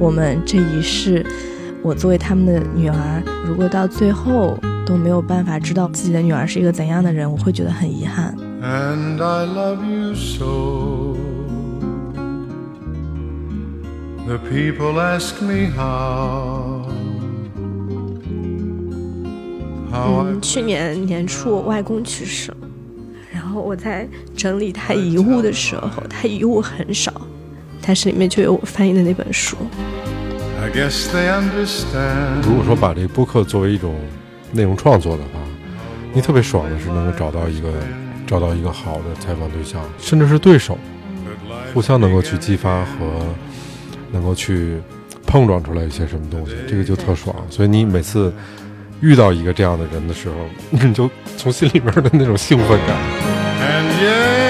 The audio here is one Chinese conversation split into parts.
我们这一世，我作为他们的女儿，如果到最后都没有办法知道自己的女儿是一个怎样的人，我会觉得很遗憾。and I love you so. The people ask me how. How 嗯，去年年初我外公去世了，然后我在整理他遗物的时候，他遗物很少，但是里面就有我翻译的那本书。I guess they understand. 如果说把这个播客作为一种内容创作的话，你特别爽的是能够找到一个找到一个好的采访对象，甚至是对手，互相能够去激发和能够去碰撞出来一些什么东西，这个就特爽。所以你每次遇到一个这样的人的时候，你就从心里边的那种兴奋感。And yes,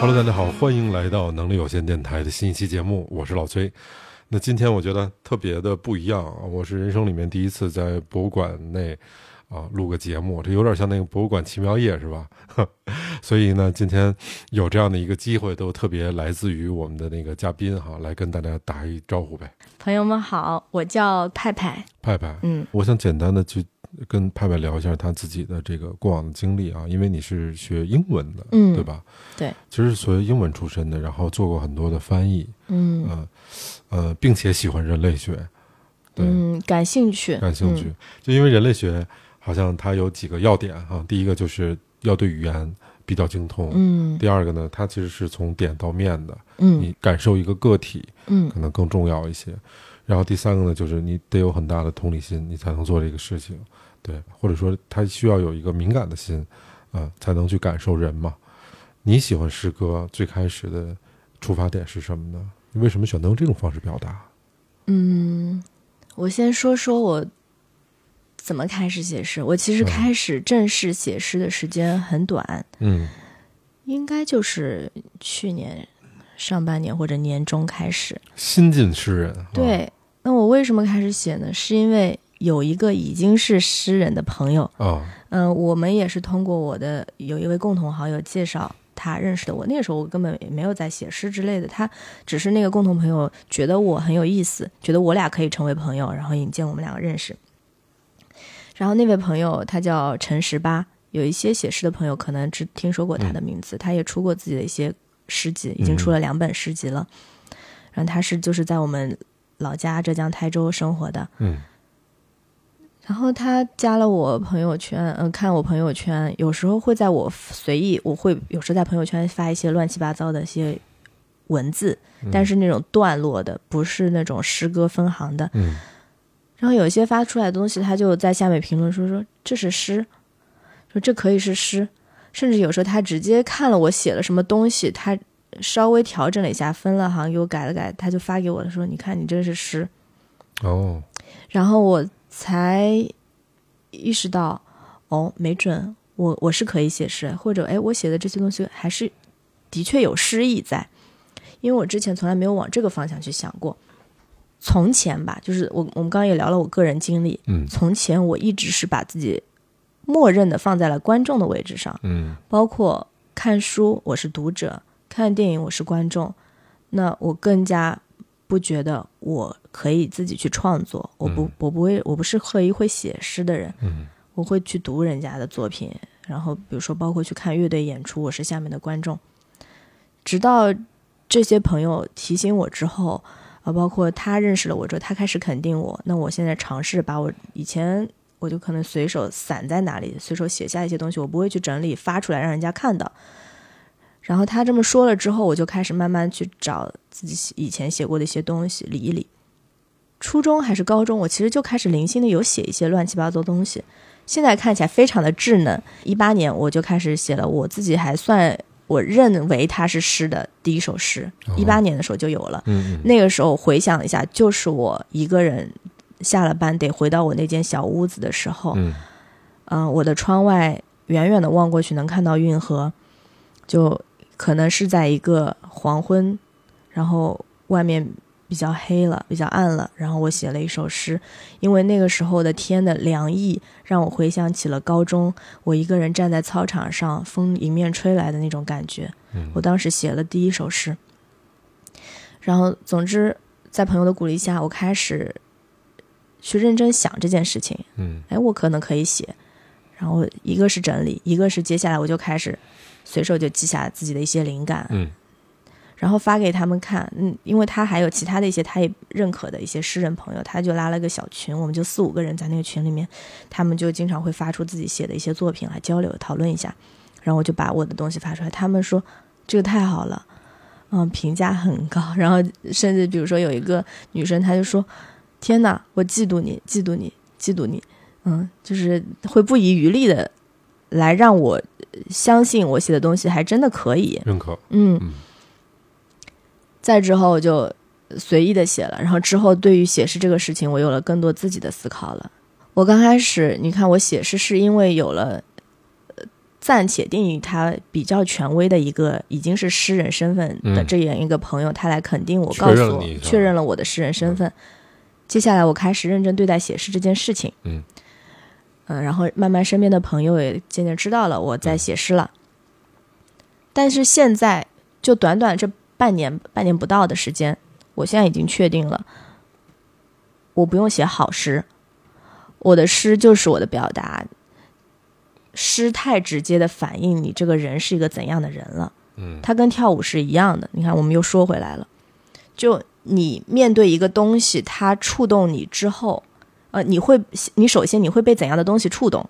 Hello，大家好，欢迎来到能力有限电台的新一期节目，我是老崔。那今天我觉得特别的不一样啊，我是人生里面第一次在博物馆内啊录个节目，这有点像那个博物馆奇妙夜是吧？所以呢，今天有这样的一个机会，都特别来自于我们的那个嘉宾哈，来跟大家打一招呼呗。朋友们好，我叫派派。派派，嗯，我想简单的去跟派派聊一下他自己的这个过往的经历啊，因为你是学英文的，嗯对吧？对，其实是学英文出身的，然后做过很多的翻译，嗯呃呃，并且喜欢人类学，对，嗯，感兴趣，感兴趣。就因为人类学好像它有几个要点哈、第一个就是要对语言比较精通，嗯第二个呢，它其实是从点到面的，嗯你感受一个个体嗯可能更重要一些。然后第三个呢，就是你得有很大的同理心，你才能做这个事情，对，或者说他需要有一个敏感的心，啊、才能去感受人嘛。你喜欢诗歌最开始的出发点是什么呢？你为什么选择用这种方式表达？嗯，我先说说我怎么开始写诗。我其实嗯开始正式写诗的时间很短，嗯应该就是去年上半年或者年中开始。新晋诗人，啊，对，那我为什么开始写呢？是因为有一个已经是诗人的朋友，哦，嗯、我们也是通过我的有一位共同好友介绍他认识的我。那个时候我根本也没有在写诗之类的，他只是那个共同朋友觉得我很有意思，觉得我俩可以成为朋友，然后引荐我们两个认识。然后那位朋友他叫陈十八，有一些写诗的朋友可能只听说过他的名字，他也出过自己的一些诗集，已经出了两本诗集了。然后他是就是在我们老家浙江台州生活的，嗯。然后他加了我朋友圈，嗯、看我朋友圈，有时候会在我随意，我会有时候在朋友圈发一些乱七八糟的一些文字，但是那种段落的，不是那种诗歌分行的。嗯然后有一些发出来的东西，他就在下面评论说说这是诗，说这可以是诗，甚至有时候他直接看了我写了什么东西，他稍微调整了一下，分了行给我改了改，他就发给我了，说你看你这是诗。哦，然后我才意识到，哦，没准我我是可以写诗，或者哎，我写的这些东西还是的确有诗意在，因为我之前从来没有往这个方向去想过。从前吧，就是我我们刚刚也聊了我个人经历，嗯。从前我一直是把自己默认的放在了观众的位置上，嗯。包括看书我是读者，看电影我是观众，那我更加不觉得我可以自己去创作，我不嗯我不会我不是刻意会写诗的人，嗯。我会去读人家的作品，然后比如说包括去看乐队演出，我是下面的观众，直到这些朋友提醒我之后。包括他认识了我之后，他开始肯定我。那我现在尝试把我以前我就可能随手散在哪里，随手写下一些东西，我不会去整理发出来让人家看到。然后他这么说了之后，我就开始慢慢去找自己以前写过的一些东西理一理。初中还是高中，我其实就开始零星的有写一些乱七八糟东西，现在看起来非常的稚嫩。一八年我就开始写了我自己还算我认为它是诗的第一首诗，一八年的时候就有了。嗯那个时候回想一下，就是我一个人下了班得回到我那间小屋子的时候，嗯。嗯、我的窗外远远的望过去能看到运河，就可能是在一个黄昏，然后外面比较黑了，比较暗了，然后我写了一首诗，因为那个时候的天的凉意让我回想起了高中，我一个人站在操场上，风迎面吹来的那种感觉。嗯我当时写了第一首诗，然后总之在朋友的鼓励下，我开始去认真想这件事情。嗯哎，我可能可以写。然后一个是整理，一个是接下来我就开始随手就记下自己的一些灵感，嗯然后发给他们看。嗯，因为他还有其他的一些他也认可的一些诗人朋友，他就拉了个小群，我们就四五个人在那个群里面，他们就经常会发出自己写的一些作品来交流讨论一下。然后我就把我的东西发出来，他们说这个太好了，嗯，评价很高。然后甚至比如说有一个女生，她就说：“天哪，我嫉妒你，嫉妒你，嫉妒你。”嗯，就是会不遗余力的来让我呃相信我写的东西还真的可以。认可。嗯嗯，再之后我就随意的写了，然后之后对于写诗这个事情，我有了更多自己的思考了。我刚开始，你看我写诗是因为有了。呃暂且定义他比较权威的一个已经是诗人身份的嗯这样一个朋友，他来肯定我，告诉我确认了我的诗人身份。接下来我开始认真对待写诗这件事情，嗯嗯，然后慢慢身边的朋友也渐渐知道了我在写诗了。但是现在就短短这半年、半年不到的时间，我现在已经确定了，我不用写好诗，我的诗就是我的表达。诗太直接的反映你这个人是一个怎样的人了，嗯它跟跳舞是一样的。你看，我们又说回来了，就你面对一个东西，它触动你之后，呃，你会，你首先你会被怎样的东西触动，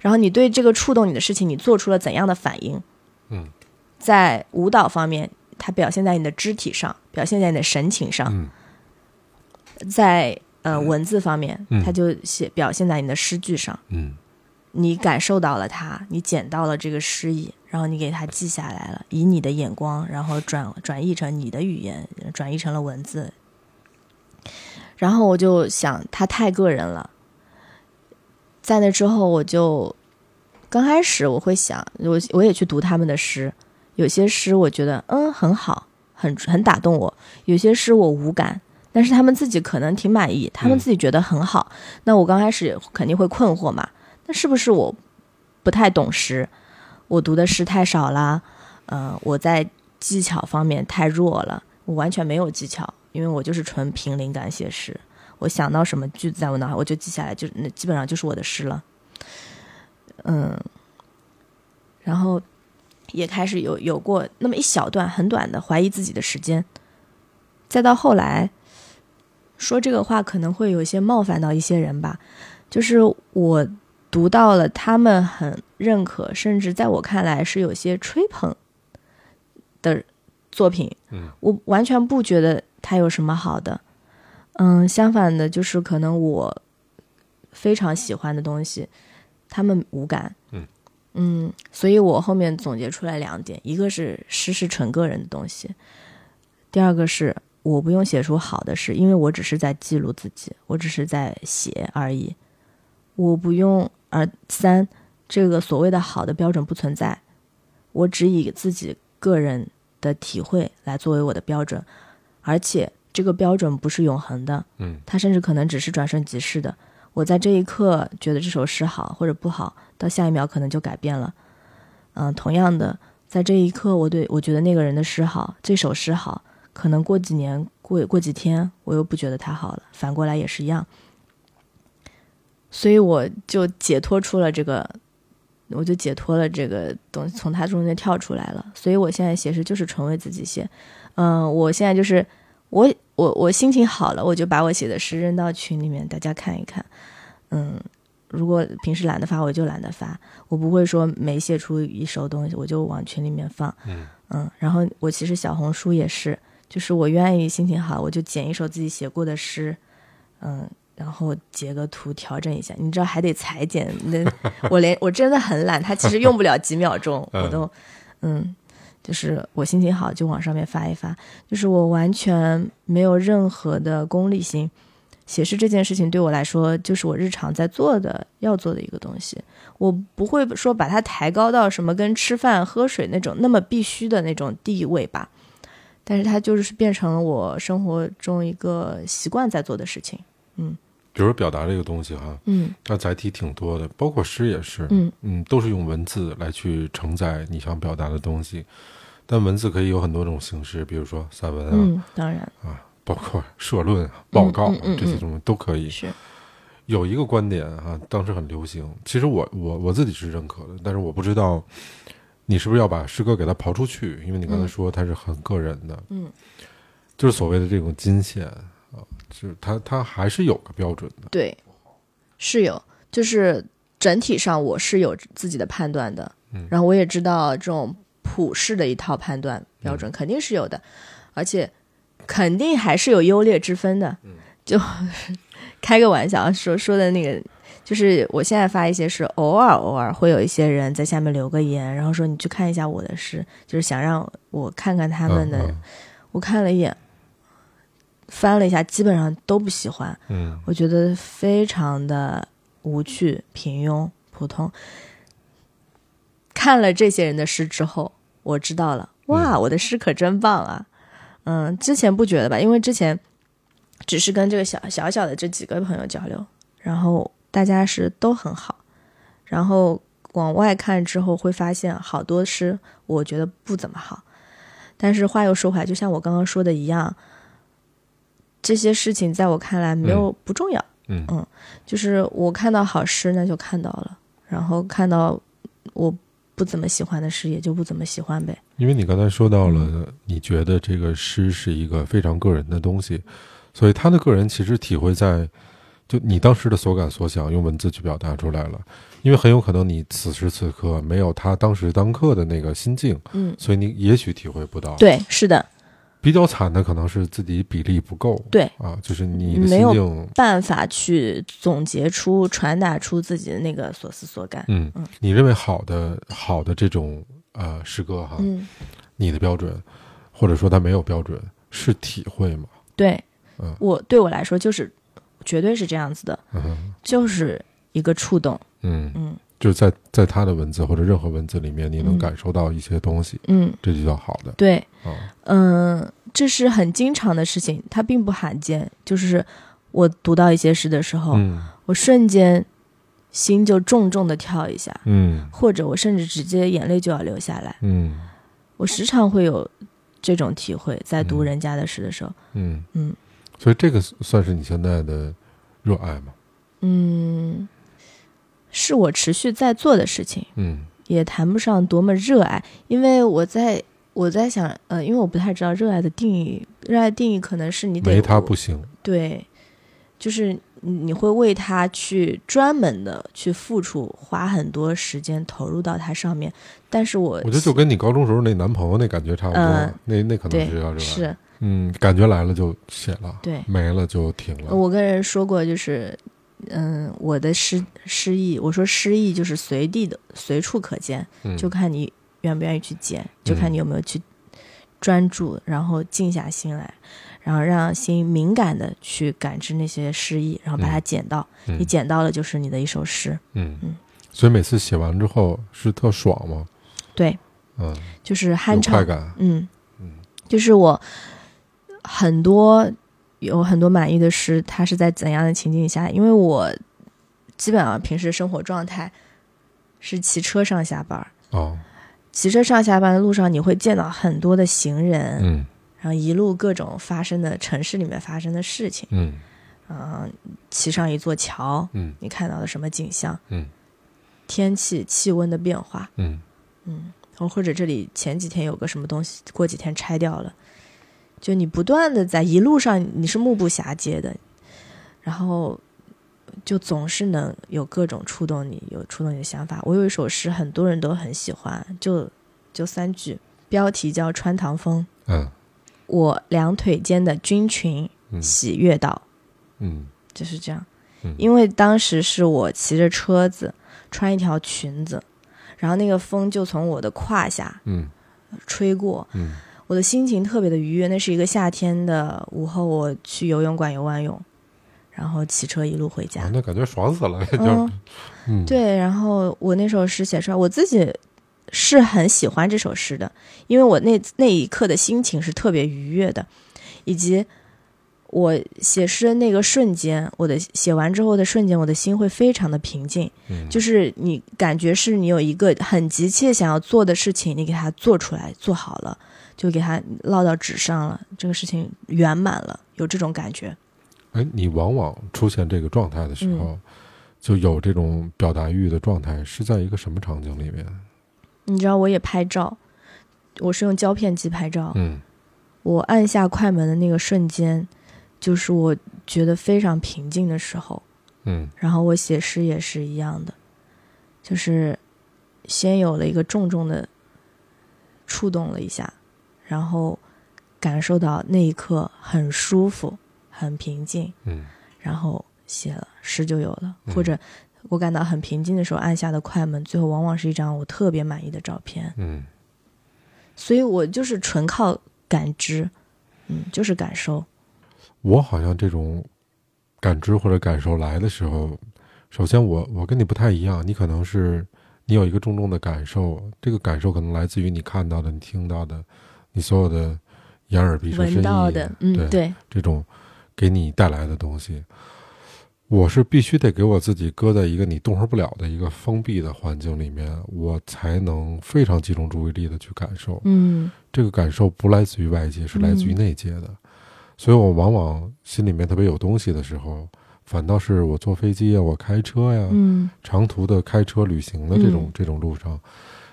然后你对这个触动你的事情，你做出了怎样的反应？嗯，在舞蹈方面，它表现在你的肢体上，表现在你的神情上；嗯在呃文字方面，嗯它就写表现在你的诗句上。嗯你感受到了它，你捡到了这个诗意，然后你给它记下来了，以你的眼光，然后转转译成你的语言，转译成了文字。然后我就想，它太个人了。在那之后，我就刚开始我会想，我我也去读他们的诗，有些诗我觉得嗯很好，很很打动我；有些诗我无感，但是他们自己可能挺满意，他们自己觉得很好。那我刚开始肯定会困惑嘛，那是不是我不太懂诗？我读的诗太少啦，呃，我在技巧方面太弱了，我完全没有技巧，因为我就是纯凭灵感写诗。我想到什么句子在我脑海，我就记下来，就那基本上就是我的诗了。嗯，然后也开始有有过那么一小段很短的怀疑自己的时间，再到后来说这个话可能会有些冒犯到一些人吧，就是我读到了他们很认可，甚至在我看来是有些吹捧的作品，嗯。我完全不觉得它有什么好的，嗯，相反的，就是可能我非常喜欢的东西，他们无感，嗯嗯，所以我后面总结出来两点，一个是诗是纯个人的东西，第二个是我不用写出好的诗，因为我只是在记录自己，我只是在写而已，我不用。而三，这个所谓的好的标准不存在，我只以自己个人的体会来作为我的标准，而且这个标准不是永恒的，嗯它甚至可能只是转瞬即逝的。我在这一刻觉得这首诗好或者不好，到下一秒可能就改变了。嗯，同样的，在这一刻，我对我觉得那个人的诗好，这首诗好，可能过几年、过过几天，我又不觉得他好了。反过来也是一样。所以我就解脱出了这个，我就解脱了这个东西，从它中间跳出来了。所以我现在写诗就是纯为自己写。嗯、我现在就是我我我心情好了，我就把我写的诗扔到群里面，大家看一看。嗯，如果平时懒得发，我就懒得发。我不会说没写出一首东西，我就往群里面放。嗯嗯，然后我其实小红书也是，就是我愿意心情好，我就剪一首自己写过的诗，嗯，然后截个图调整一下。你知道还得裁剪，那 我连我真的很懒，它其实用不了几秒钟，我都嗯，就是我心情好就往上面发一发，就是我完全没有任何的功利心。写诗这件事情对我来说，就是我日常在做的、要做的一个东西。我不会说把它抬高到什么跟吃饭、喝水那种那么必须的那种地位吧。但是它就是变成了我生活中一个习惯在做的事情。嗯比如表达这个东西哈，嗯它载体挺多的，包括诗也是，嗯嗯，都是用文字来去承载你想表达的东西。但文字可以有很多种形式，比如说散文啊，嗯，当然啊，包括社论啊、报告啊、嗯嗯嗯这些东西都可以。是，有一个观点啊，当时很流行，其实我我我自己是认可的，但是我不知道你是不是要把诗歌给它刨出去，因为你刚才嗯说它是很个人的，嗯，就是所谓的这种金线啊，就是它它还是有个标准的，对，是有，就是整体上我是有自己的判断的，嗯然后我也知道这种普世的一套判断标准肯定是有的，而且肯定还是有优劣之分的。就 开个玩笑说说的那个，就是我现在发一些是偶尔偶尔会有一些人在下面留个言，然后说你去看一下我的诗，就是想让我看看他们的。嗯我看了一眼，翻了一下，基本上都不喜欢。嗯我觉得非常的无趣、平庸、普通。看了这些人的诗之后，我知道了，哇，我的诗可真棒啊！嗯，之前不觉得吧？因为之前只是跟这个小小小的这几个朋友交流，然后大家是都很好，然后往外看之后会发现好多诗我觉得不怎么好，但是话又说回来，就像我刚刚说的一样，这些事情在我看来没有不重要。嗯嗯就是我看到好诗，那就看到了，然后看到我不怎么喜欢的诗，也就不怎么喜欢呗。因为你刚才说到了，你觉得这个诗是一个非常个人的东西，所以他的个人其实体会在，就你当时的所感所想用文字去表达出来了，因为很有可能你此时此刻没有他当时当刻的那个心境，嗯，所以你也许体会不到。，对，是的，比较惨的可能是自己比例不够，对啊，就是你没有，办法去总结出、传达出自己的那个所思所感。嗯嗯，你认为好的好的这种呃诗歌哈，嗯，你的标准，或者说它没有标准，是体会吗？对，嗯我对我来说就是绝对是这样子的，嗯就是一个触动。嗯嗯就是在在他的文字或者任何文字里面，你能嗯。感受到一些东西，嗯，这就叫好的。对，嗯。嗯，这是很经常的事情，它并不罕见。就是我读到一些诗的时候，嗯。我瞬间心就重重的跳一下，嗯。或者我甚至直接眼泪就要流下来。嗯。我时常会有这种体会，在读嗯人家的诗的时候，嗯，嗯。所以这个算是你现在的热爱吗？嗯，是我持续在做的事情，嗯也谈不上多么热爱，因为我在我在想，呃，因为我不太知道热爱的定义，热爱定义可能是你得没他不行。对，就是你你会为他去专门的去付出，花很多时间投入到它上面。但是我我觉得就跟你高中时候那男朋友那感觉差不多，嗯那那可能对是要热爱。是嗯，感觉来了就写了，对没了就停了。我跟人说过，就是嗯，我的诗诗意，我说诗意就是随地的随处可见，嗯就看你愿不愿意去捡，就看你有没有去专注，然后静下心来。然后让心敏感的去感知那些诗意，然后把它嗯捡到。嗯你捡到了，就是你的一首诗。嗯嗯所以每次写完之后是特爽吗？对，嗯，就是酣畅快。感。嗯嗯就是我很多有很多满意的诗，它是在怎样的情境下？因为我基本上平时生活状态是骑车上下班儿，哦，骑车上下班的路上，你会见到很多的行人，嗯。然后一路各种发生的城市里面发生的事情，嗯。嗯、骑上一座桥，嗯。你看到的什么景象？嗯。天气气温的变化，嗯。嗯，或者这里前几天有个什么东西，过几天拆掉了，就你不断的在一路上你是目不暇接的，然后就总是能有各种触动你，有触动你的想法。我有一首诗，很多人都很喜欢，就就三句，标题叫《穿堂风》，嗯。我两腿间的军裙嗯喜悦到，嗯。就是这样。嗯。因为当时是我骑着车子，穿一条裙子，然后那个风就从我的胯下嗯。吹过，嗯我的心情特别的愉悦。那是一个夏天的午后，我去游泳馆游完泳，然后骑车一路回家。啊，那感觉爽死了，就嗯，嗯对。然后我那首诗写出来，我自己是很喜欢这首诗的，因为我那那一刻的心情是特别愉悦的，以及我写诗的那个瞬间，我的写完之后的瞬间，我的心会非常的平静，嗯，就是你感觉是你有一个很急切想要做的事情，你给它做出来，做好了，就给它落到纸上了，这个事情圆满了，有这种感觉。哎，你往往出现这个状态的时候，嗯就有这种表达欲的状态，是在一个什么场景里面？你知道，我也拍照，我是用胶片机拍照，嗯我按下快门的那个瞬间，就是我觉得非常平静的时候。嗯然后我写诗也是一样的，就是先有了一个重重的触动了一下，然后感受到那一刻很舒服、很平静，嗯然后写了诗就有了。嗯或者我感到很平静的时候按下的快门，最后往往是一张我特别满意的照片。嗯所以我就是纯靠感知，嗯，就是感受。我好像这种感知或者感受来的时候，首先我我跟你不太一样，你可能是你有一个重重的感受，这个感受可能来自于你看到的、你听到的、你所有的眼耳鼻舌身意的，嗯，对对，这种给你带来的东西，我是必须得给我自己搁在一个你动弹不了的一个封闭的环境里面，我才能非常集中注意力的去感受。嗯这个感受不来自于外界，是来自于嗯内界的。所以我往往心里面特别有东西的时候，反倒是我坐飞机啊，我开车呀，嗯长途的开车旅行的这种、嗯这种路上，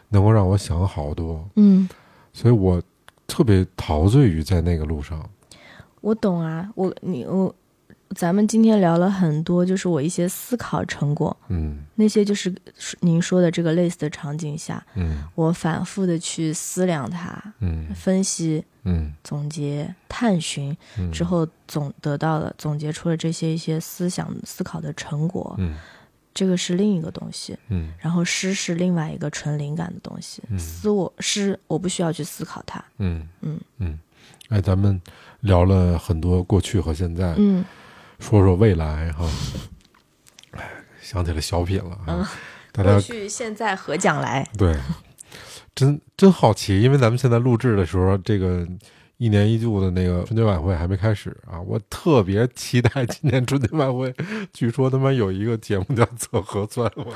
能够让我想好多。嗯，所以我特别陶醉于在那个路上。我懂啊，我你我，咱们今天聊了很多，就是我一些思考成果，嗯。那些就是您说的这个类似的场景下，嗯。我反复的去思量它、嗯。分析、嗯。总结、探寻嗯，之后，总得到了总结出了这些一些思想思考的成果，嗯这个是另一个东西。嗯然后诗是另外一个纯灵感的东西，嗯思我诗我不需要去思考它，嗯嗯嗯，哎，咱们聊了很多过去和现在，嗯说说未来哈。哎，想起来小品了！大家过去、现在和将来？对，真真好奇，因为咱们现在录制的时候，这个一年一度的那个春节晚会还没开始啊，我特别期待今年春节晚会。据说他妈有一个节目叫测核酸，我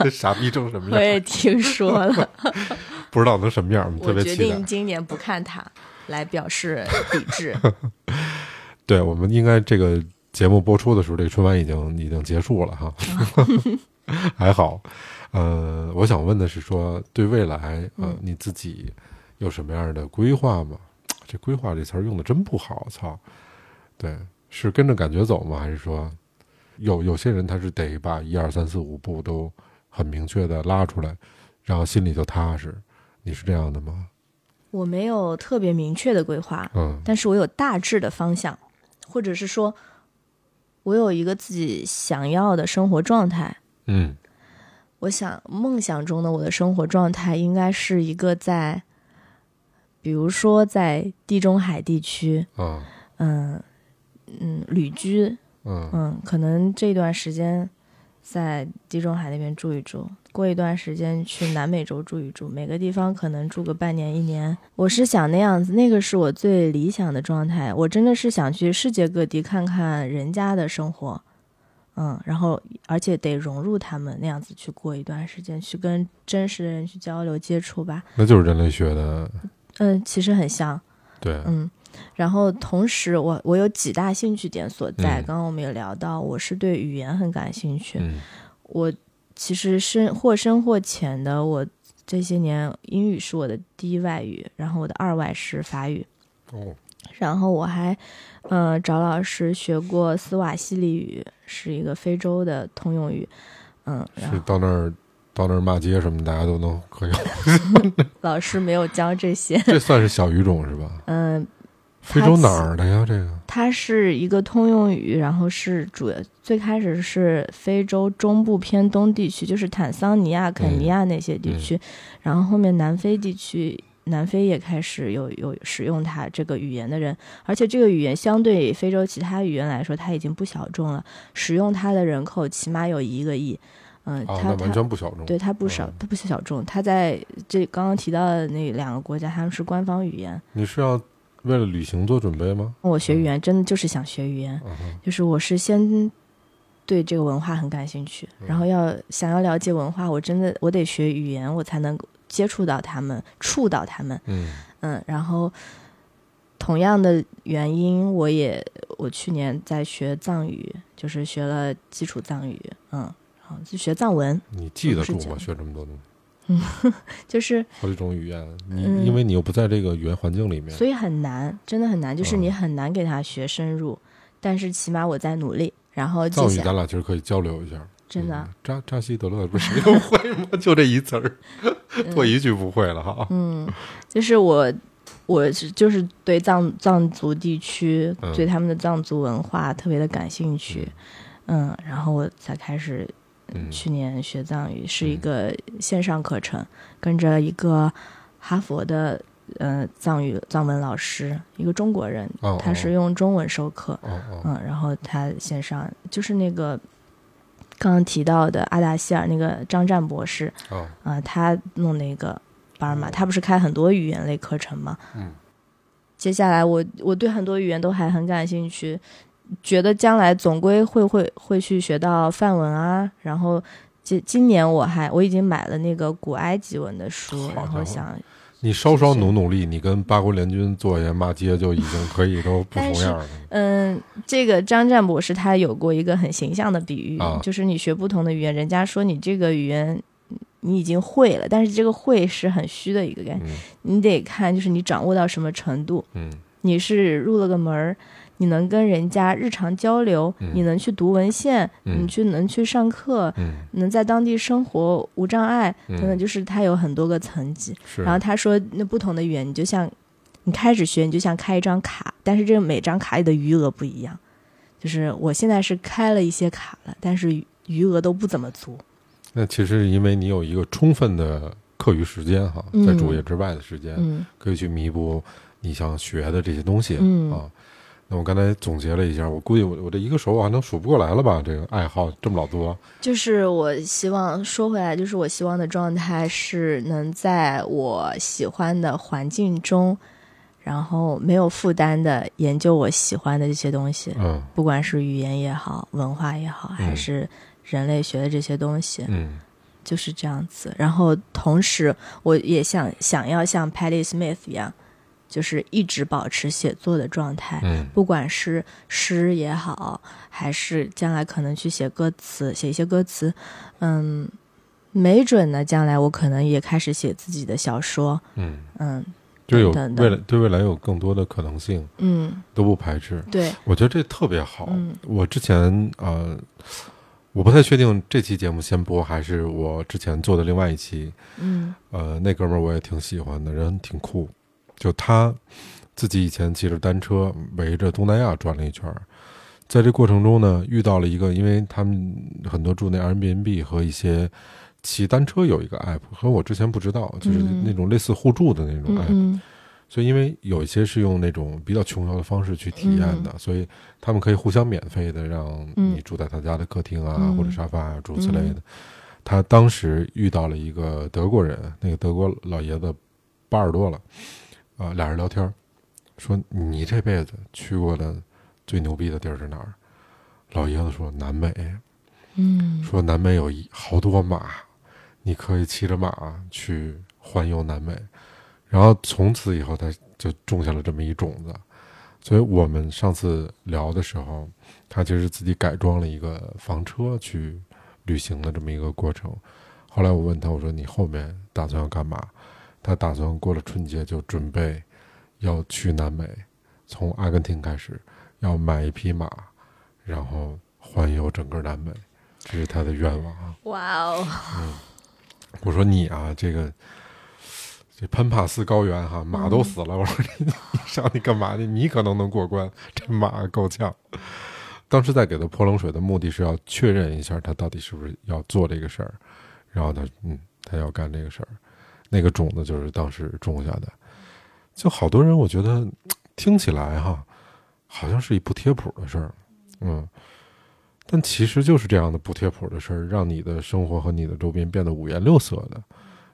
这傻逼成什么我也？听说了，不知道能什么样，特我决别期待定。今年不看它，来表示抵制。对，我们应该这个节目播出的时候，这个春晚已经已经结束了哈，还好。呃，我想问的是说，对未来呃嗯你自己有什么样的规划吗？这规划这词儿用的真不好，操！对，是跟着感觉走吗？还是说有有些人他是得把一二三四五步都很明确的拉出来，然后心里就踏实？你是这样的吗？我没有特别明确的规划，嗯但是我有大致的方向，或者是说，我有一个自己想要的生活状态。嗯我想梦想中的我的生活状态应该是一个在，比如说在地中海地区，嗯嗯嗯，旅居，嗯嗯，可能这段时间在地中海那边住一住，过一段时间去南美洲住一住，每个地方可能住个半年一年。我是想那样子，那个是我最理想的状态。我真的是想去世界各地看看人家的生活，嗯，然后而且得融入他们那样子去过一段时间，去跟真实的人去交流接触吧。那就是人类学的，嗯，其实很像，对，嗯，然后同时我我有几大兴趣点所在。嗯刚刚我们也聊到，我是对语言很感兴趣。嗯我其实深或深或浅的，我这些年英语是我的第一外语，然后我的二外是法语，哦，然后我还呃找老师学过斯瓦西里语，是一个非洲的通用语。嗯，然是后到那儿到那儿骂街什么，大家都能可以。老师没有教这些。这算是小语种是吧？嗯，非洲哪儿的呀？这个它是一个通用语，然后是主要最开始是非洲中部偏东地区，就是坦桑尼亚、肯尼亚那些地区，然后后面南非地区，南非也开始有有使用它这个语言的人，而且这个语言相对非洲其他语言来说，它已经不小众了，使用它的人口起码有一个亿。嗯，啊，他完全不小众。对他不少嗯他不小众，他在这刚刚提到的那两个国家，他们是官方语言。你是要为了旅行做准备吗？我学语言真的就是想学语言，嗯就是我是先对这个文化很感兴趣，嗯然后要想要了解文化，我真的我得学语言，我才能接触到他们，触到他们。嗯嗯，然后同样的原因，我也我去年在学藏语，就是学了基础藏语，嗯，就学藏文，你记得住吗？学这么多东西，就是好几种语言，你、嗯因为你又不在这个语言环境里面，所以很难，真的很难，就是嗯你很难给他学深入，但是起码我在努力，然后藏语咱，俩其实可以交流一下。真的，嗯扎扎西德勒不是谁都会吗？就这一词儿，多一句不会了哈。嗯，就是我，我是就是对藏藏族地区，嗯对他们的藏族文化特别的感兴趣，嗯，然后我才开始嗯。去年学藏语，是一个线上课程，跟着一个哈佛的呃藏语藏文老师，一个中国人，哦他是用中文授课，哦哦。嗯，然后他线上就是那个刚刚提到的阿达希尔那个张湛博士，哦，啊、他弄那个班嘛，他不是开很多语言类课程嘛？嗯，接下来我我对很多语言都还很感兴趣，觉得将来总归会会会去学到范文啊，然后今今年我还我已经买了那个古埃及文的书，然后想你稍稍努努力，你跟八国联军做一下骂街就已经可以都不同样了。嗯，这个张湛博士他有过一个很形象的比喻，啊。就是你学不同的语言，人家说你这个语言你已经会了，但是这个会是很虚的一个概念，嗯。你得看就是你掌握到什么程度。嗯。你是入了个门儿，你能跟人家日常交流，嗯你能去读文献，嗯你去能去上课，嗯能在当地生活无障碍，嗯等等，就是它有很多个层级。然后他说，那不同的语言，你就像你开始学，你就像开一张卡，但是这个每张卡里的余额不一样。就是我现在是开了一些卡了，但是余余额都不怎么足。那其实因为你有一个充分的课余时间哈，嗯在主业之外的时间，嗯可以去弥补你想学的这些东西、嗯啊。那我刚才总结了一下，我估计我我这一个手我还能数不过来了吧？这个爱好这么老多，就是我希望说回来，就是我希望的状态是能在我喜欢的环境中，然后没有负担的研究我喜欢的这些东西，嗯不管是语言也好，文化也好，还是人类学的这些东西，嗯就是这样子。然后同时，我也想想要像 Patty Smith 一样，就是一直保持写作的状态，嗯不管是诗也好，还是将来可能去写歌词，写一些歌词，嗯，没准呢，将来我可能也开始写自己的小说，嗯，嗯就有未来对未来有更多的可能性，嗯，都不排斥。对，我觉得这特别好。嗯我之前呃，我不太确定这期节目先播还是我之前做的另外一期。嗯呃，那哥们儿我也挺喜欢的，人挺酷。就他自己以前骑着单车围着东南亚转了一圈，在这过程中呢，遇到了一个，因为他们很多住那 Airbnb 和一些骑单车有一个 app，和我之前不知道，就是嗯。那种类似互助的那种嗯 app。嗯所以，因为有一些是用那种比较穷游的方式去体验的，所以他们可以互相免费的让你住在他家的客厅啊，嗯。或者沙发啊，诸如此类的。他当时遇到了一个德国人，那个德国老爷子八十多了，啊、俩人聊天儿，说你这辈子去过的最牛逼的地儿是哪儿？老爷子说南美，嗯说南美有一好多马，你可以骑着马去环游南美。然后从此以后，他就种下了这么一种子。所以我们上次聊的时候，他其实自己改装了一个房车去旅行的这么一个过程。后来我问他，我说你后面打算要干嘛？他打算过了春节就准备要去南美，从阿根廷开始，要买一匹马，然后环游整个南美，这是他的愿望啊。哇哦，我说你啊，这个这潘帕斯高原哈，马都死了。我说你你上去干嘛去？你可能能过关，这马够呛。当时在给他泼冷水的目的是要确认一下他到底是不是要做这个事儿，然后他嗯，他要干这个事儿，那个种子就是当时种下的。就好多人，我觉得 听起来哈，好像是一不贴谱的事儿，嗯。但其实就是这样的不贴谱的事儿，让你的生活和你的周边变得五颜六色的。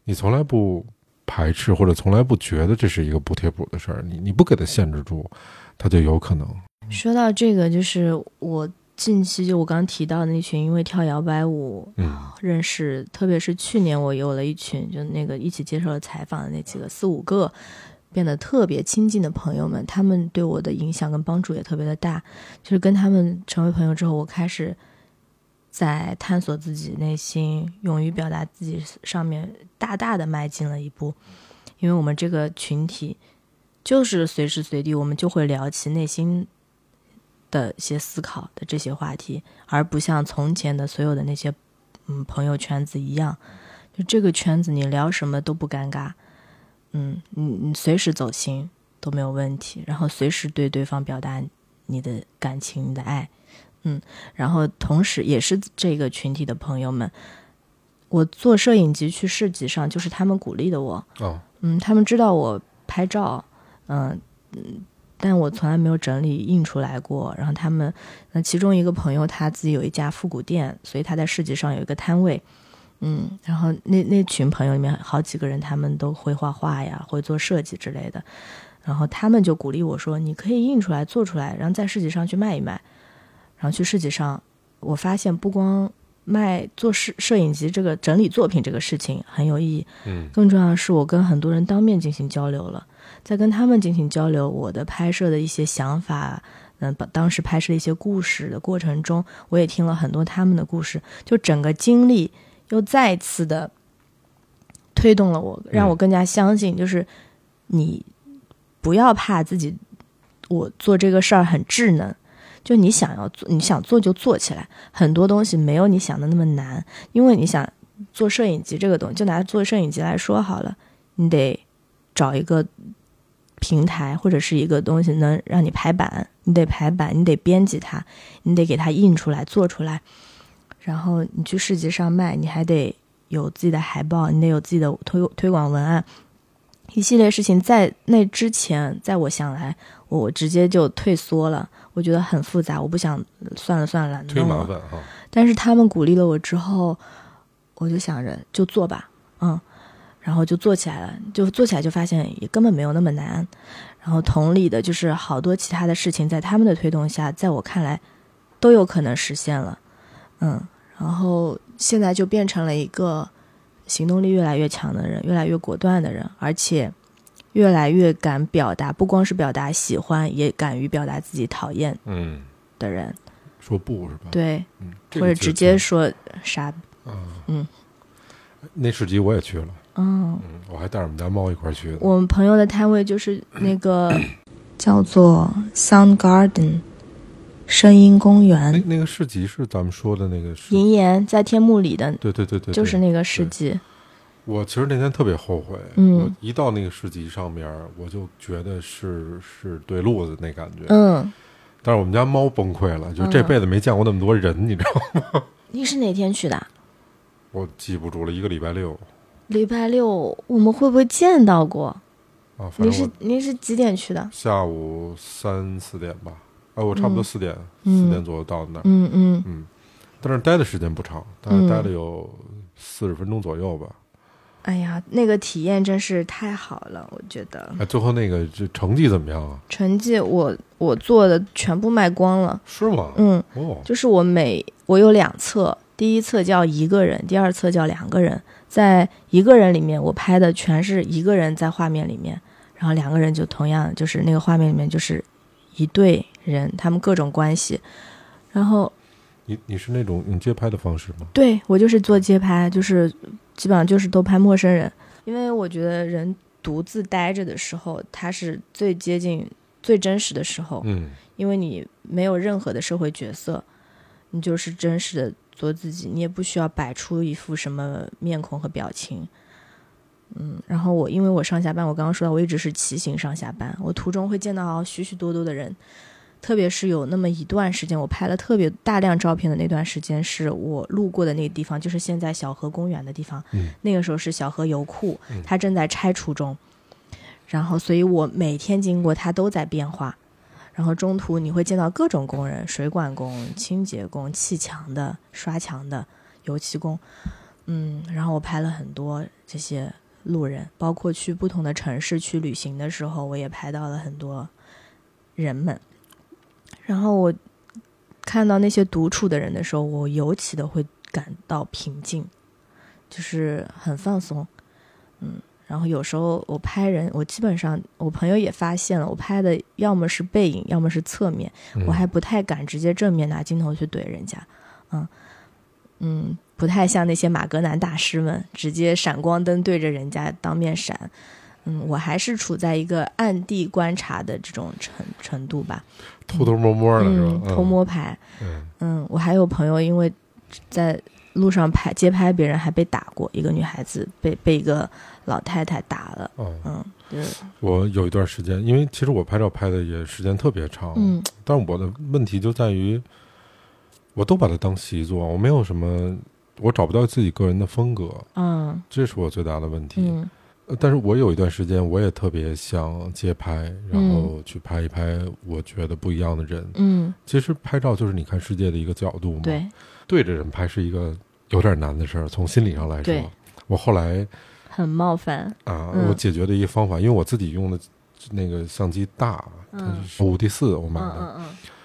你从来不排斥，或者从来不觉得这是一个不贴谱的事儿。你你不给它限制住，它就有可能。说到这个，就是我近期就我刚提到的那群，因为跳摇摆舞嗯认识，特别是去年我有了一群，就那个一起接受了采访的那几个四五个，变得特别亲近的朋友们，他们对我的影响跟帮助也特别的大。就是跟他们成为朋友之后，我开始在探索自己内心、勇于表达自己上面大大的迈进了一步。因为我们这个群体，就是随时随地我们就会聊起内心的一些思考的这些话题，而不像从前的所有的那些嗯朋友圈子一样，就这个圈子你聊什么都不尴尬，嗯，你你随时走心都没有问题，然后随时对对方表达你的感情、你的爱，嗯，然后同时也是这个群体的朋友们，我做摄影集去市集上，就是他们鼓励的我，哦，嗯，他们知道我拍照，嗯嗯，但我从来没有整理印出来过。然后他们，那其中一个朋友他自己有一家复古店，所以他在市集上有一个摊位，嗯，然后那那群朋友里面好几个人，他们都会画画呀，会做设计之类的。然后他们就鼓励我说：“你可以印出来，做出来，然后在市集上去卖一卖。”然后去市集上，我发现不光卖做摄摄影集这个整理作品这个事情很有意义，嗯更重要的是，我跟很多人当面进行交流了，在跟他们进行交流，我的拍摄的一些想法，嗯，把当时拍摄一些故事的过程中，我也听了很多他们的故事，就整个经历又再次的推动了我，让我更加相信，就是你不要怕自己，我做这个事儿很智能。就你想要做，你想做就做起来，很多东西没有你想的那么难，因为你想做摄影集这个东西，就拿做摄影集来说好了，你得找一个平台或者是一个东西能让你排版，你得排版，你得编辑它，你得给它印出来、做出来，然后你去市集上卖，你还得有自己的海报，你得有自己的推推广文案，一系列事情在那之前，在我想来，我直接就退缩了，我觉得很复杂，我不想算了算了，懒得忒。麻烦哈。但是他们鼓励了我之后，我就想着就做吧，嗯，然后就做起来了，就做起来就发现也根本没有那么难。然后同理的就是好多其他的事情，在他们的推动下，在我看来都有可能实现了，嗯，然后现在就变成了一个行动力越来越强的人，越来越果断的人，而且越来越敢表达，不光是表达喜欢，也敢于表达自己讨厌嗯，的人，说不是吧？，对，嗯，这个或者直接说啥？嗯。那市集我也去了，嗯，嗯，我还带着我们家猫一块儿去的。我们朋友的摊位就是那个叫做 Sound Garden 声音公园，那个市集是咱们说的那个市，银岩在天幕里的，对对对对，对就是那个市集。我其实那天特别后悔，嗯我一到那个市集上面，我就觉得是是对路子那感觉，嗯，但是我们家猫崩溃了，就这嗯辈子没见过那么多人，你知道吗？你是哪天去的？我记不住了，一个礼拜六礼拜六我们会不会见到过？啊，反你是您是几点去的？下午三四点吧，啊，我差不多嗯四点、嗯四点左右到那儿，嗯嗯嗯，但是待的时间不长，大概嗯待了有四十分钟左右吧。哎呀，那个体验真是太好了，我觉得哎，最后那个这成绩怎么样啊？成绩我我做的全部卖光了。是吗？嗯，哦，就是我每我有两册，第一册叫一个人，第二册叫两个人。在一个人里面，我拍的全是一个人在画面里面，然后两个人就同样就是那个画面里面就是一对人，他们各种关系。然后你你是那种用街拍的方式吗？对我就是做街拍，就是基本上就是都拍陌生人，因为我觉得人独自待着的时候，他是最接近最真实的时候。嗯，因为你没有任何的社会角色，你就是真实的做自己，你也不需要摆出一副什么面孔和表情。嗯，然后我因为我上下班，我刚刚说到我一直是骑行上下班，我途中会见到许许多多的人，特别是有那么一段时间，我拍了特别大量照片的那段时间，是我路过的那个地方，就是现在小河公园的地方。嗯那个时候是小河油库嗯，它正在拆除中，然后所以我每天经过它都在变化。然后中途你会见到各种工人，水管工、清洁工、砌墙的、刷墙的、油漆工，嗯，然后我拍了很多这些路人，包括去不同的城市去旅行的时候，我也拍到了很多人们。然后我看到那些独处的人的时候，我尤其的会感到平静，就是很放松，嗯。然后有时候我拍人，我基本上我朋友也发现了，我拍的要么是背影，要么是侧面，我还不太敢直接正面拿镜头去怼人家，嗯嗯，不太像那些马格南大师们直接闪光灯对着人家当面闪，嗯，我还是处在一个暗地观察的这种程程度吧，偷偷摸摸的是吧？嗯，偷摸拍，嗯。嗯，我还有朋友因为在路上拍街拍别人还被打过，一个女孩子被被一个老太太打了，哦，嗯，就是我有一段时间，因为其实我拍照拍的也时间特别长，嗯但是我的问题就在于，我都把它当习作，我没有什么，我找不到自己个人的风格，嗯。这是我最大的问题。嗯。呃但是我有一段时间，我也特别想街拍，然后去拍一拍我觉得不一样的人。嗯，其实拍照就是你看世界的一个角度嘛，对，对着人拍是一个有点难的事儿，从心理上来说对。我后来很冒犯，啊，嗯。我解决的一个方法，因为我自己用的那个相机大，它嗯是五 D 四我买嗯的。嗯。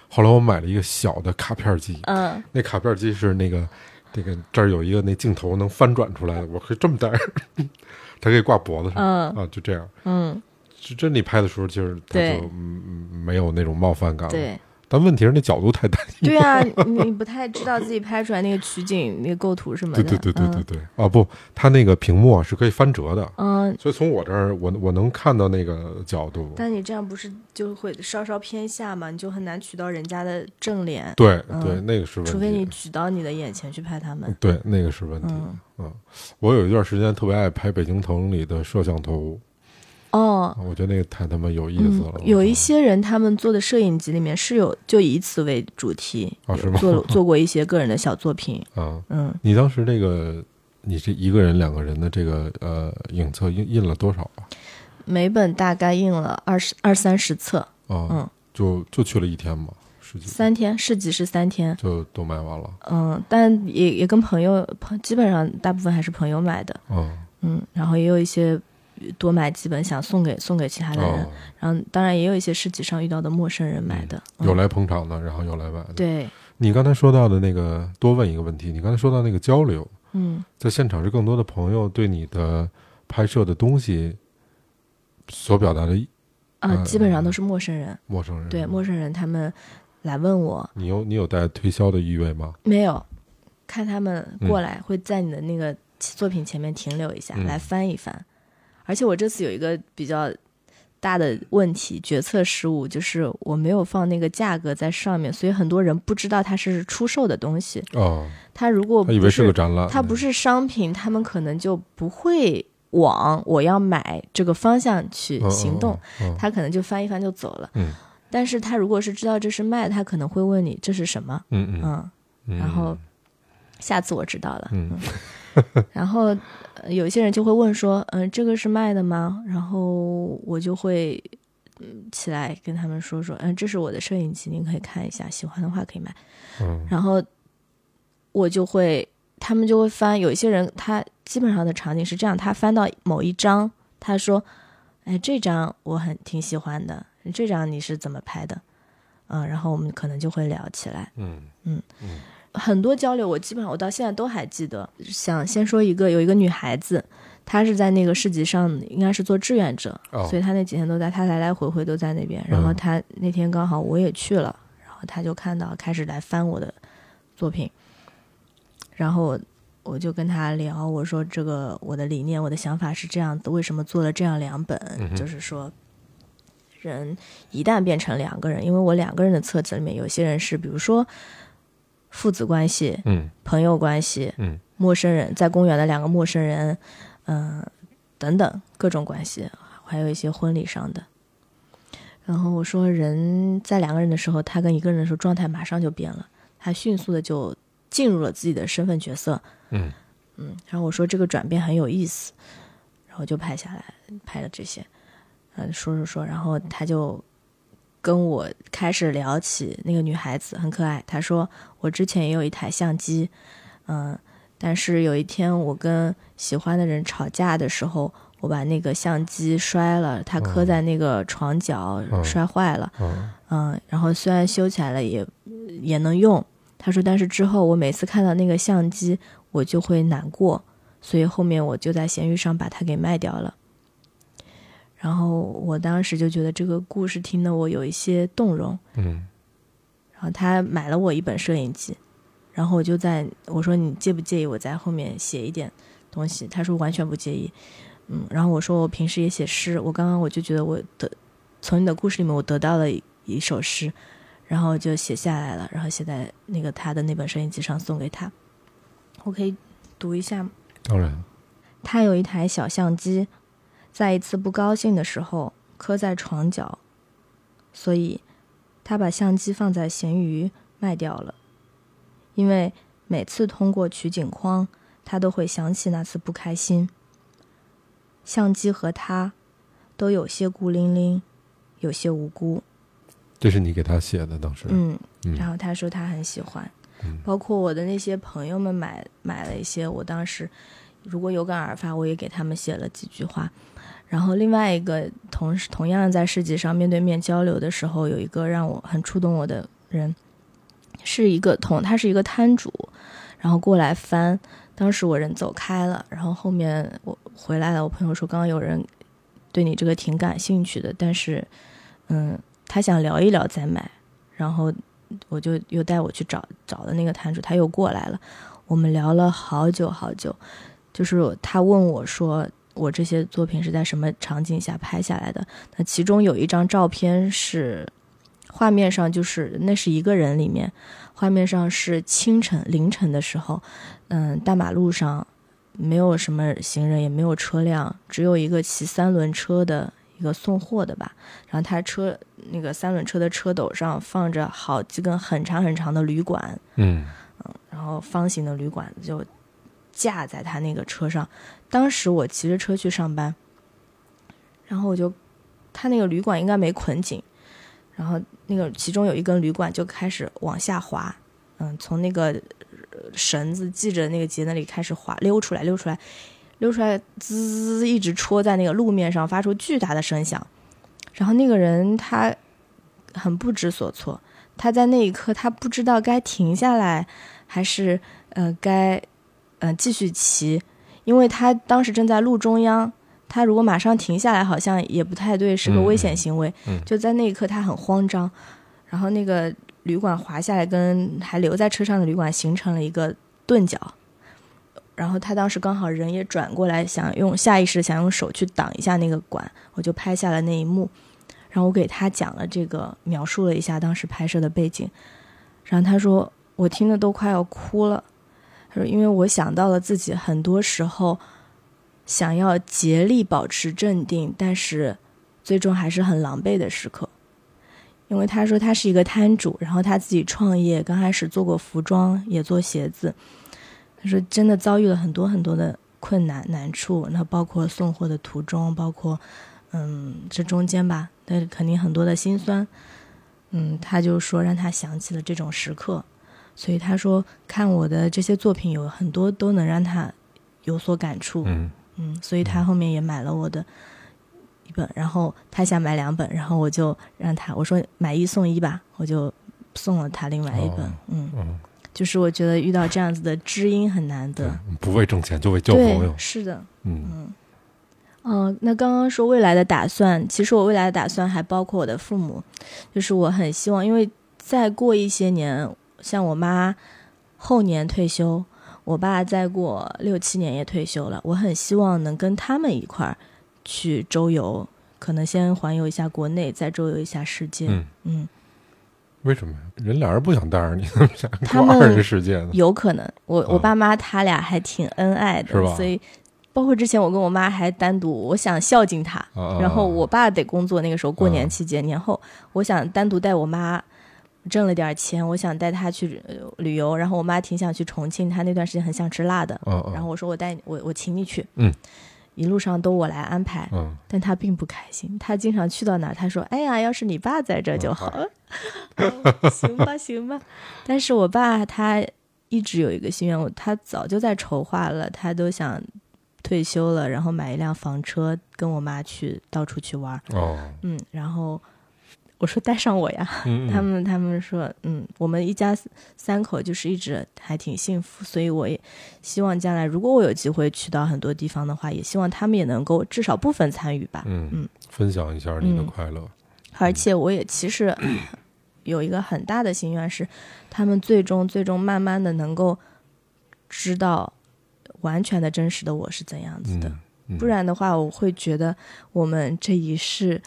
后来我买了一个小的卡片机，嗯。嗯那卡片机是那个那个这儿有一个那镜头能翻转出来的，我可以这么戴，它可以挂脖子上、嗯啊，就这样。嗯，是真你拍的时候，就是它对就嗯嗯没有那种冒犯感了。对但问题是那角度太单一。对啊，你不太知道自己拍出来那个取景、那个构图什么的，对对对对对对，啊不，它那个屏幕啊是可以翻折的，嗯。嗯，所以从我这儿我我能看到那个角度。但你这样不是就会稍稍偏下嘛？你就很难取到人家的正脸，对嗯对，那个是问题。除非你举到你的眼前去拍他们。对那个是问题。嗯嗯，我有一段时间特别爱拍北京城里的摄像头，哦，我觉得那个太他妈有意思了。嗯。有一些人他们做的摄影集里面是有就以此为主题，哦是吗做 做过一些个人的小作品。啊，嗯，你当时这个你这一个人两个人的这个呃影册印印了多少啊？每本大概印了二十二三十册，啊，嗯，就就去了一天嘛，十几三天市集是三天。就都卖完了。嗯，但也也跟朋友朋，基本上大部分还是朋友买的。嗯，嗯，然后也有一些多买几本想送给送给其他的人，哦，然后当然也有一些市集上遇到的陌生人买的。嗯有来捧场的，然后有来买的。对，你刚才说到的那个，多问一个问题，你刚才说到那个交流，嗯在现场是更多的朋友对你的拍摄的东西所表达的啊，嗯基本上都是陌生人。陌生人。对，陌生人他们来问我，你有你有带推销的意味吗？没有看他们过来会在你的那个作品前面停留一下，嗯来翻一翻。而且我这次有一个比较大的问题，决策失误，就是我没有放那个价格在上面，所以很多人不知道它是出售的东西。哦，他如果他以为不是个展览，它不是商品，他们可能就不会往我要买这个方向去嗯行动，，他可能就翻一翻就走了。嗯。但是他如果是知道这是卖，他可能会问你这是什么，嗯嗯。嗯，嗯，然后下次我知道了，嗯 然后、呃有一些人就会问说，嗯、这个是卖的吗？然后我就会。嗯，起来跟他们说说，嗯，这是我的摄影机，您可以看一下，喜欢的话可以买。嗯然后我就会，他们就会翻。有一些人他基本上的场景是这样：他翻到某一张，他说：“哎，这张我很挺喜欢的，这张你是怎么拍的？”嗯，然后我们可能就会聊起来嗯。嗯很多交流，我基本上我到现在都还记得。想先说一个，有一个女孩子，她是在那个市集上，应该是做志愿者，哦所以她那几天都在，她来来回回都在那边。然后嗯她那天刚好我也去了，然后她就看到开始来翻我的作品，然后我我就跟她聊，我说这个我的理念，我的想法是这样子，为什么做了这样两本？嗯就是说。人一旦变成两个人，因为我两个人的册子里面，有些人是比如说父子关系、嗯。朋友关系、嗯。陌生人，在公园的两个陌生人，嗯、等等各种关系，还有一些婚礼上的。然后我说，人在两个人的时候，他跟一个人的时候状态马上就变了，他迅速的就进入了自己的身份角色。嗯。嗯，然后我说这个转变很有意思，然后就拍下来，拍了这些，嗯，说说说，然后他就跟我开始聊起那个女孩子很可爱。她说我之前也有一台相机，嗯，但是有一天我跟喜欢的人吵架的时候，我把那个相机摔了，它磕在那个床角、嗯摔坏了。嗯嗯，然后虽然修起来了也也能用，他说，但是之后我每次看到那个相机，我就会难过，所以后面我就在闲鱼上把它给卖掉了。然后我当时就觉得这个故事听得我有一些动容，嗯。然后他买了我一本摄影机，然后我就在我说你介不介意我在后面写一点东西？他说完全不介意，嗯，然后我说我平时也写诗，我刚刚我就觉得我得从你的故事里面我得到了一一首诗，然后就写下来了，然后写在那个他的那本摄影机上送给他，我可以读一下吗？当然，他有一台小相机，在一次不高兴的时候磕在床角，所以他把相机放在闲鱼卖掉了。因为每次通过取景框，他都会想起那次不开心。相机和他都有些孤零零，有些无辜。这是你给他写的，当时，嗯，嗯然后他说他很喜欢，嗯包括我的那些朋友们买买了一些，我当时如果有感而发，我也给他们写了几句话。然后另外一个同时同样在市集上面对面交流的时候，有一个让我很触动我的人，是一个同他是一个摊主，然后过来翻，当时我人走开了，然后后面我回来了，我朋友说刚刚有人对你这个挺感兴趣的，但是嗯，他想聊一聊再买，然后我就又带我去找找的那个摊主，他又过来了，我们聊了好久好久，就是他问我说我这些作品是在什么场景下拍下来的？那其中有一张照片是画面上就是那是一个人里面，画面上是清晨凌晨的时候，嗯，大马路上没有什么行人，也没有车辆，只有一个骑三轮车的一个送货的吧。然后他车那个三轮车的车斗上放着好几根很长很长的铝管，嗯然后方形的铝管就架在他那个车上。当时我骑着车去上班，然后我就他那个旅馆应该没捆紧，然后那个其中有一根旅馆就开始往下滑，嗯，从那个绳子系着那个结那里开始滑溜出来，溜出来，溜出来，滋一直戳在那个路面上，发出巨大的声响。然后那个人他很不知所措，他在那一刻他不知道该停下来还是呃该呃继续骑，因为他当时正在路中央，他如果马上停下来，好像也不太对，是个危险行为。嗯嗯就在那一刻，他很慌张，然后那个旅馆滑下来，跟还留在车上的旅馆形成了一个钝角。然后他当时刚好人也转过来，想用下意识想用手去挡一下那个管，我就拍下了那一幕。然后我给他讲了这个，描述了一下当时拍摄的背景。然后他说，我听的都快要哭了。他说，因为我想到了自己很多时候想要竭力保持镇定，但是最终还是很狼狈的时刻。因为他说他是一个摊主，然后他自己创业，刚开始做过服装，也做鞋子。他说真的遭遇了很多很多的困难难处，那包括送货的途中，包括嗯这中间吧，但肯定很多的心酸。嗯，他就说让他想起了这种时刻，所以他说看我的这些作品有很多都能让他有所感触。嗯嗯，所以他后面也买了我的一本，然后他想买两本，然后我就让他我说买一送一吧，我就送了他另外一本。哦嗯，嗯，就是我觉得遇到这样子的知音很难得。，不为挣钱，就为交朋友，，是的。嗯嗯、那刚刚说未来的打算，其实我未来的打算还包括我的父母，就是我很希望，因为再过一些年，像我妈后年退休，我爸再过六七年也退休了，我很希望能跟他们一块儿去周游，可能先环游一下国内，再周游一下世界。嗯，嗯，为什么呀？人俩人不想带着你，他们过二人世界呢？有可能，我我嗯爸妈他俩还挺恩爱的，所以包括之前我跟我妈还单独，我想孝敬她，啊然后我爸得工作，那个时候过年嗯期间、年后，我想单独带我妈，挣了点钱，我想带她去呃旅游，然后我妈挺想去重庆，她那段时间很想吃辣的，然后我说我带你我我请你去，嗯，一路上都我来安排，嗯，但她并不开心。她经常去到哪儿，他说：“哎呀，要是你爸在这就好。哦行吧，行吧。但是我爸他一直有一个心愿，他早就在筹划了，他都想退休了，然后买一辆房车，跟我妈去到处去玩。哦，嗯，然后我说带上我呀，嗯，他们他们说，嗯，我们一家三口就是一直还挺幸福，所以我也希望将来如果我有机会去到很多地方的话，也希望他们也能够至少部分参与吧。嗯嗯分享一下你的嗯快乐，而且我也其实 有一个很大的心愿是，他们最终最终慢慢的能够知道完全的真实的我是怎样子的。不，然的话，我会觉得我们这一世，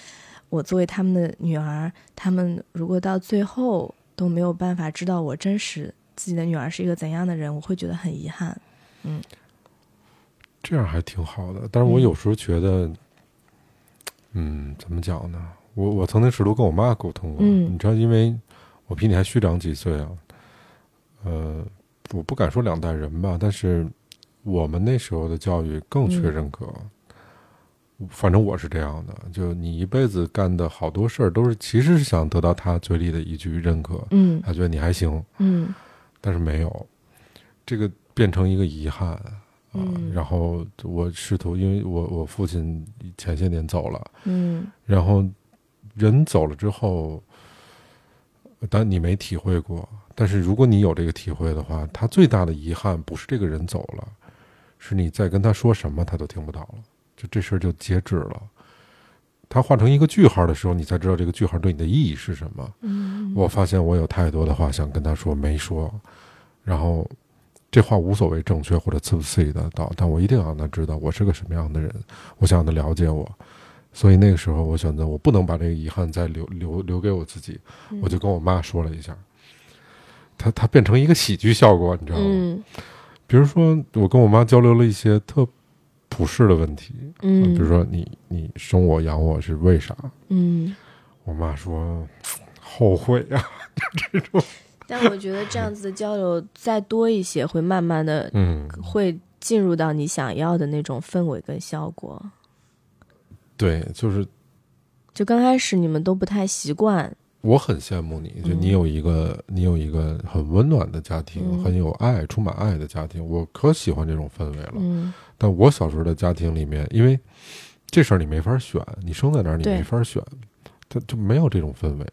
我作为他们的女儿，他们如果到最后都没有办法知道我真实自己的女儿是一个怎样的人，我会觉得很遗憾。嗯这样还挺好的。但是我嗯有时候觉得，嗯，怎么讲呢？我我曾经试图跟我妈沟通过，嗯你知道，因为我比你还虚长几岁啊，呃，我不敢说两代人吧，但是我们那时候的教育更缺嗯认可。反正我是这样的，就你一辈子干的好多事儿，都是其实是想得到他嘴里的一句认可，嗯他觉得你还行，嗯但是没有，这个变成一个遗憾啊。嗯然后我试图，因为我我父亲前些年走了，嗯然后人走了之后，但你没体会过。但是如果你有这个体会的话，他最大的遗憾不是这个人走了，是你在跟他说什么他都听不到了，就这事儿就截止了。他画成一个句号的时候，你才知道这个句号对你的意义是什么。嗯我发现我有太多的话想跟他说没说，然后这话无所谓正确或者刺不刺激得到，但我一定要让他知道我是个什么样的人，我想让他了解我。所以那个时候，我选择我不能把这个遗憾再留留留给我自己，我就跟我妈说了一下，他他变成一个喜剧效果，你知道吗？嗯比如说，我跟我妈交流了一些特普世的问题，嗯，比如说你你生我养我是为啥？嗯，我妈说后悔啊。这种、但我觉得这样子的交流再多一些，会慢慢的嗯，会进入到你想要的那种氛围跟效果。对，就是就刚开始你们都不太习惯，我很羡慕你，就你嗯有一个、你有一个很温暖的家庭，嗯。很有爱、充满爱的家庭，我可喜欢这种氛围了。嗯。但我小时候的家庭里面，因为这事儿你没法选，你生在哪儿你没法选，它就没有这种氛围，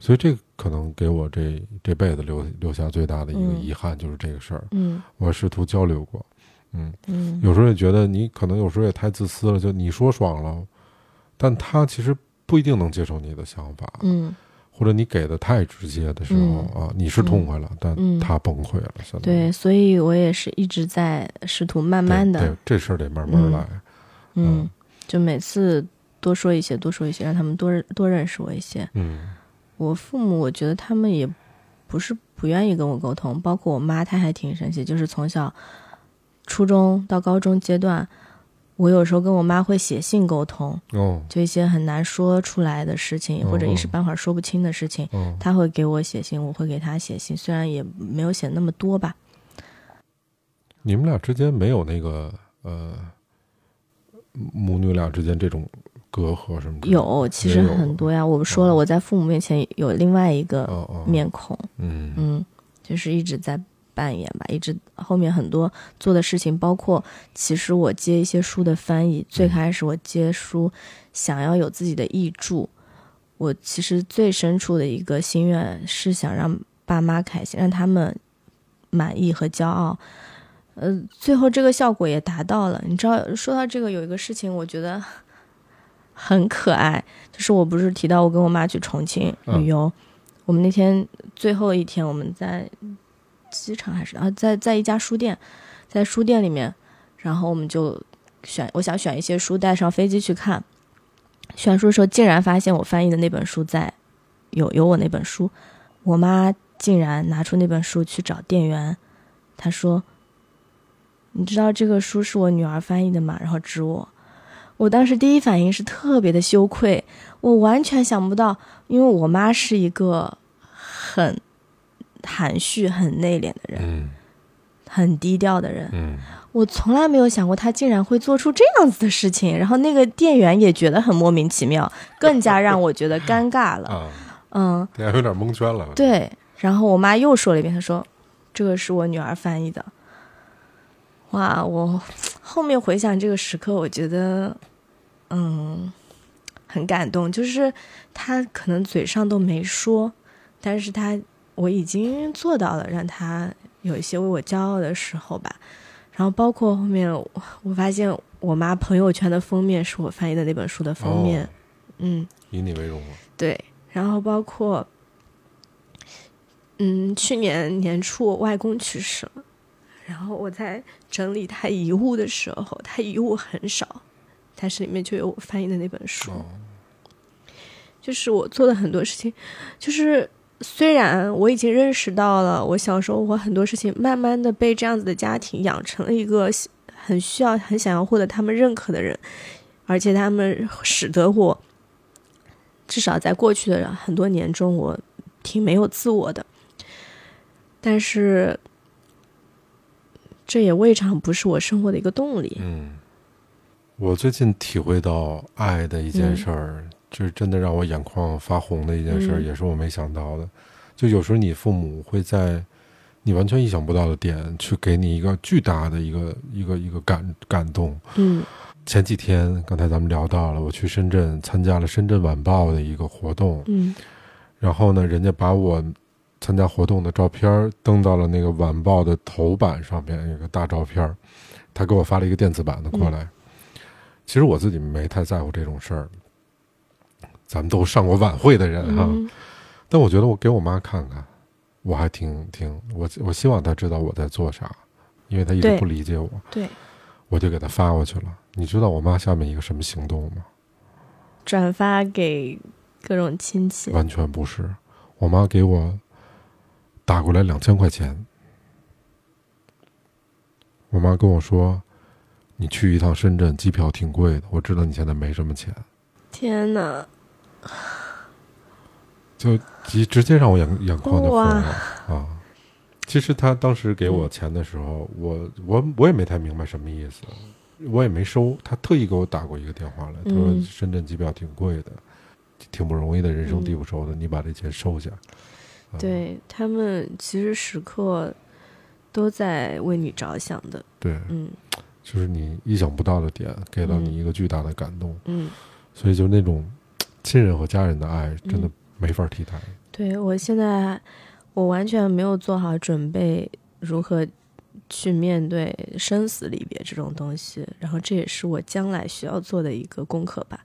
所以这可能给我这这辈子留留下最大的一个嗯遗憾就是这个事儿。嗯。我试图交流过，嗯，嗯，有时候也觉得你可能有时候也太自私了，就你说爽了，但他其实不一定能接受你的想法，嗯或者你给的太直接的时候、嗯啊，你是痛快了，但嗯他崩溃了，对，所以我也是一直在试图慢慢的这事儿得慢慢来。嗯，就每次多说一些，多说一些，让他们多多认识我一些。嗯我父母，我觉得他们也不是不愿意跟我沟通，包括我妈，她还挺生气。就是从小初中到高中阶段，我有时候跟我妈会写信沟通，哦就一些很难说出来的事情，哦或者一时半会儿说不清的事情，哦，她会给我写信，我会给她写信，虽然也没有写那么多吧。你们俩之间没有那个呃母女俩之间这种隔阂什么的？有，其实很多呀。我们说了，哦我在父母面前有另外一个面孔，嗯嗯，就是一直在扮演吧，一直后面很多做的事情，包括其实我接一些书的翻译，最开始我接书想要有自己的译著，我其实最深处的一个心愿是想让爸妈开心，让他们满意和骄傲。呃，最后这个效果也达到了。你知道，说到这个，有一个事情我觉得很可爱，就是我不是提到我跟我妈去重庆旅游，我们那天最后一天我们在机场还是啊，在在一家书店，在书店里面，然后我们就选，我想选一些书带上飞机去看。选书的时候，竟然发现我翻译的那本书在有有我那本书，我妈竟然拿出那本书去找店员，她说：“你知道这个书是我女儿翻译的吗？”然后指我。我当时第一反应是特别的羞愧，我完全想不到，因为我妈是一个很含蓄、很内敛的人，嗯很低调的人。嗯我从来没有想过他竟然会做出这样子的事情，然后那个店员也觉得很莫名其妙，更加让我觉得尴尬了。啊，嗯，你还有点蒙圈了。，对。然后我妈又说了一遍，她说：“这个是我女儿翻译的。”哇，我后面回想这个时刻，我觉得，嗯，很感动。就是她可能嘴上都没说，但是她我已经做到了，让他有一些为我骄傲的时候吧。然后包括后面我，我发现我妈朋友圈的封面是我翻译的那本书的封面，哦嗯。以你为荣了。对，然后包括，嗯，去年年初我外公去世了，然后我在整理他遗物的时候，他遗物很少，但是里面就有我翻译的那本书。哦，就是我做的很多事情，就是虽然我已经认识到了，我小时候我很多事情慢慢的被这样子的家庭养成了一个很需要、很想要获得他们认可的人，而且他们使得我至少在过去的很多年中，我挺没有自我的。但是，这也未尝不是我生活的一个动力。嗯，我最近体会到爱的一件事儿，就是真的让我眼眶发红的一件事，嗯也是我没想到的。就有时候你父母会在你完全意想不到的点，去给你一个巨大的一个一个一个感感动。嗯前几天，刚才咱们聊到了，我去深圳参加了《深圳晚报》的一个活动，嗯然后呢，人家把我参加活动的照片登到了那个晚报的头版上面，有个大照片，他给我发了一个电子版的过来。其实我自己没太在乎这种事儿，咱们都上过晚会的人哈，嗯但我觉得我给我妈看看，我还挺挺我我希望她知道我在做啥，因为她一直不理解我，对，我就给她发过去了。你知道我妈下面一个什么行动吗？转发给各种亲戚。完全不是，我妈给我打过来两千块钱。我妈跟我说：“你去一趟深圳，机票挺贵的，我知道你现在没什么钱。天哪！” 就直直接让我眼眼眶就红了啊！其实他当时给我钱的时候，我我我也没太明白什么意思，我也没收。他特意给我打过一个电话来，他说嗯深圳机票挺贵的，挺不容易的，人生地不熟的，你把这钱收下。啊对他们其实时刻都在为你着想的。对，嗯就是你意想不到的点，给到嗯你一个巨大的感动，嗯，所以就那种亲人和家人的爱，真的嗯没法替代。对我现在我完全没有做好准备，如何去面对生死离别这种东西，然后这也是我将来需要做的一个功课吧。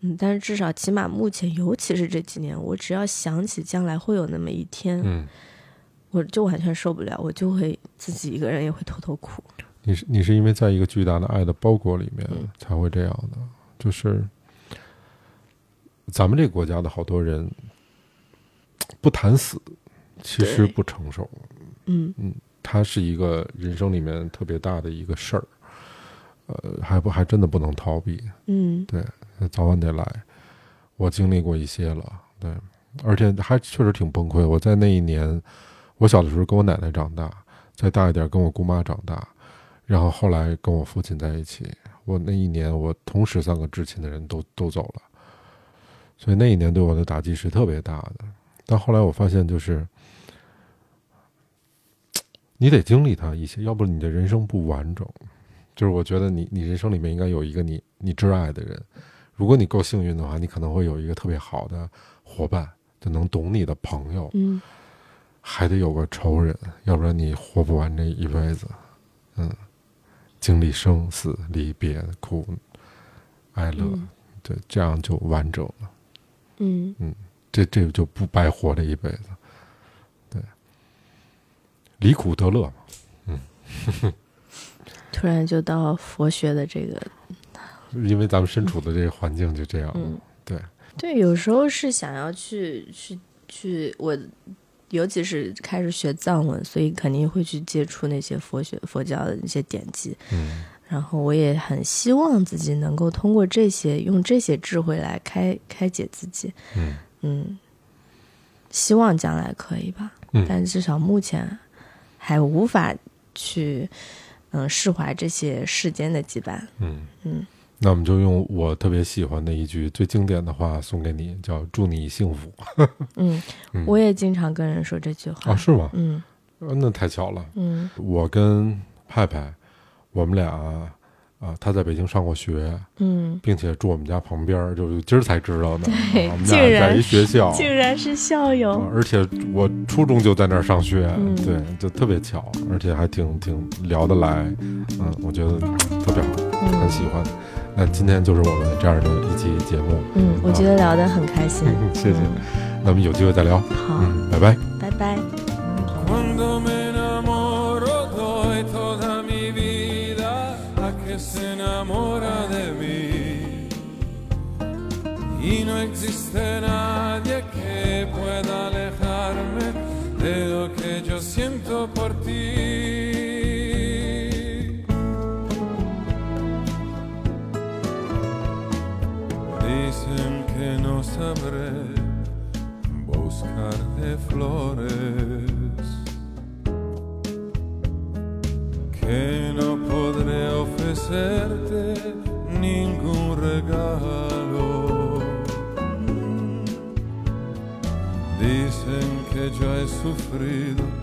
嗯，但是至少起码目前，尤其是这几年，我只要想起将来会有那么一天，嗯，我就完全受不了，我就会自己一个人也会偷偷哭。你是你是因为在一个巨大的爱的包裹里面嗯才会这样的，就是咱们这个国家的好多人不谈死，其实不成熟，嗯它是一个人生里面特别大的一个事儿，呃，还不还真的不能逃避。嗯对早晚得来。我经历过一些了，对，而且还确实挺崩溃。我在那一年，我小的时候跟我奶奶长大，再大一点跟我姑妈长大，然后后来跟我父亲在一起。我那一年，我同时三个至亲的人都都走了，所以那一年对我的打击是特别大的。但后来我发现，就是 你得经历它一些，要不你的人生不完整。就是我觉得你你人生里面应该有一个你你挚爱的人，如果你够幸运的话，你可能会有一个特别好的伙伴，就能懂你的朋友，嗯还得有个仇人，要不然你活不完这一辈子。嗯，经历生死离别、苦哀乐，嗯对，这样就完整了。嗯这这就不白活这一辈子。对，离苦得乐嘛，突然就到佛学的这个因为咱们身处的这个环境就这样。嗯，对，对，有时候是想要去去去，我尤其是开始学藏文，所以肯定会去接触那些佛学佛教的那些典籍。嗯然后我也很希望自己能够通过这些，用这些智慧来开开解自己。嗯嗯，希望将来可以吧。嗯但至少目前还无法去嗯释怀这些世间的羁绊。嗯嗯，那我们就用我特别喜欢的一句最经典的话送给你，叫“祝你幸福嗯，嗯我也经常跟人说这句”。话。啊，是吗？嗯呃那太巧了。嗯我跟派派，我们俩啊，他在北京上过学，嗯，并且住我们家旁边儿，就是今儿才知道的。对啊我们竟俩在然一学校，竟然是校友。啊而且我初中就在那儿上学，嗯对，就特别巧，而且还挺挺聊得来，嗯，我觉得特别好，很嗯喜欢。那今天就是我们这样的一期节目，嗯，我觉得聊得很开心。谢谢。嗯那我们有机会再聊，好，嗯，拜拜。拜拜。Y no existe nadie que pueda alejarme de lo que yo siento por ti. Dicen que no sabré buscar de flores sofrido.